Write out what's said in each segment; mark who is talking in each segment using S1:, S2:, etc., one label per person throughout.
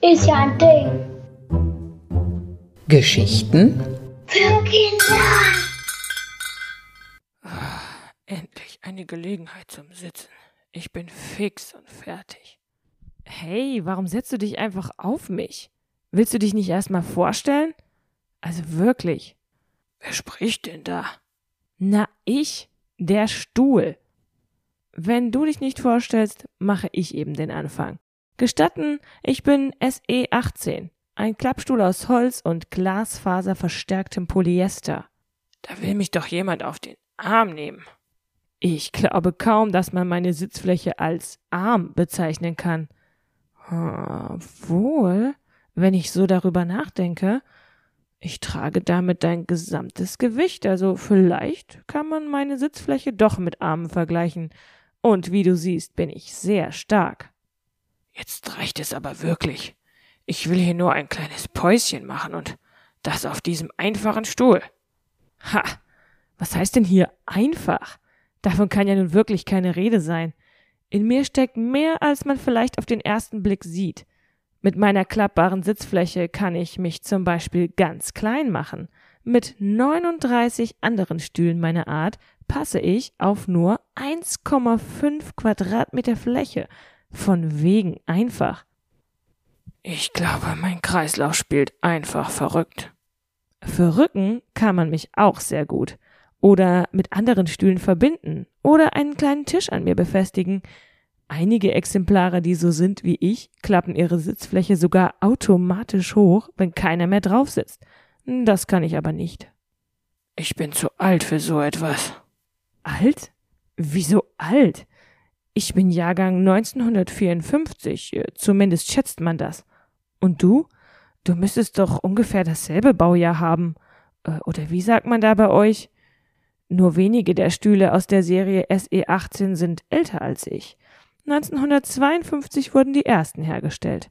S1: Ist ja ein Ding.
S2: Geschichten
S1: Für Kinder.
S3: Endlich eine Gelegenheit zum Sitzen. Ich bin fix und fertig. Hey, warum setzt du dich einfach auf mich? Willst du dich nicht erstmal vorstellen? Also wirklich. Wer spricht denn da? Na, ich, der Stuhl. Wenn du dich nicht vorstellst, mache ich eben den Anfang. Gestatten, ich bin SE 18, ein Klappstuhl aus Holz und Glasfaser verstärktem Polyester. Da will mich doch jemand auf den Arm nehmen. Ich glaube kaum, dass man meine Sitzfläche als Arm bezeichnen kann. Hm, Wohl, wenn ich so darüber nachdenke. Ich trage damit dein gesamtes Gewicht, also vielleicht kann man meine Sitzfläche doch mit Armen vergleichen. Und wie du siehst, bin ich sehr stark. Jetzt reicht es aber wirklich. Ich will hier nur ein kleines Päuschen machen und das auf diesem einfachen Stuhl. Ha, was heißt denn hier einfach? Davon kann ja nun wirklich keine Rede sein. In mir steckt mehr, als man vielleicht auf den ersten Blick sieht. Mit meiner klappbaren Sitzfläche kann ich mich zum Beispiel ganz klein machen. Mit 39 anderen Stühlen meiner Art passe ich auf nur 1,5 Quadratmeter Fläche. Von wegen einfach. Ich glaube, mein Kreislauf spielt einfach verrückt. Verrücken kann man mich auch sehr gut. Oder mit anderen Stühlen verbinden. Oder einen kleinen Tisch an mir befestigen. Einige Exemplare, die so sind wie ich, klappen ihre Sitzfläche sogar automatisch hoch, wenn keiner mehr drauf sitzt. Das kann ich aber nicht. Ich bin zu alt für so etwas. Alt? Wieso alt? Ich bin Jahrgang 1954, äh, zumindest schätzt man das. Und du? Du müsstest doch ungefähr dasselbe Baujahr haben. Äh, Oder wie sagt man da bei euch? Nur wenige der Stühle aus der Serie SE 18 sind älter als ich. 1952 wurden die ersten hergestellt.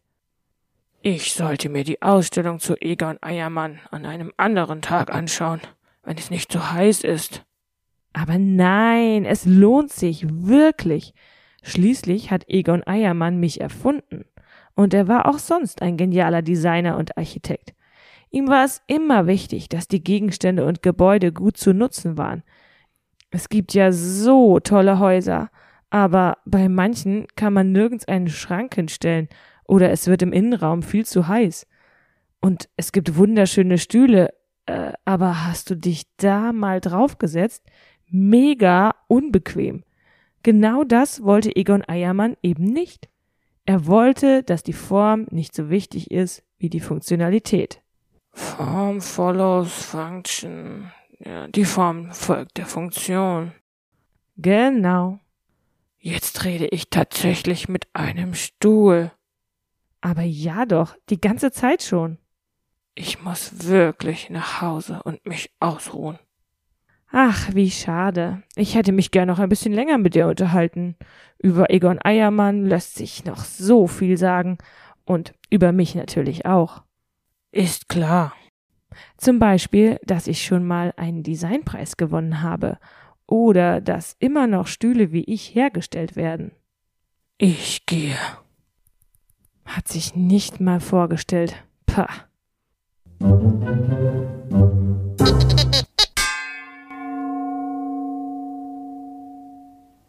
S3: Ich sollte mir die Ausstellung zu Egon Eiermann an einem anderen Tag anschauen, wenn es nicht so heiß ist. Aber nein, es lohnt sich wirklich. Schließlich hat Egon Eiermann mich erfunden. Und er war auch sonst ein genialer Designer und Architekt. Ihm war es immer wichtig, dass die Gegenstände und Gebäude gut zu nutzen waren. Es gibt ja so tolle Häuser, aber bei manchen kann man nirgends einen Schrank hinstellen oder es wird im Innenraum viel zu heiß. Und es gibt wunderschöne Stühle, äh, aber hast du dich da mal draufgesetzt? Mega unbequem. Genau das wollte Egon Eiermann eben nicht. Er wollte, dass die Form nicht so wichtig ist wie die Funktionalität. Form follows function. Ja, die Form folgt der Funktion. Genau. Jetzt rede ich tatsächlich mit einem Stuhl. Aber ja doch, die ganze Zeit schon. Ich muss wirklich nach Hause und mich ausruhen. Ach, wie schade. Ich hätte mich gern noch ein bisschen länger mit dir unterhalten. Über Egon Eiermann lässt sich noch so viel sagen. Und über mich natürlich auch. Ist klar. Zum Beispiel, dass ich schon mal einen Designpreis gewonnen habe oder dass immer noch Stühle wie ich hergestellt werden. Ich gehe. Hat sich nicht mal vorgestellt. Pah.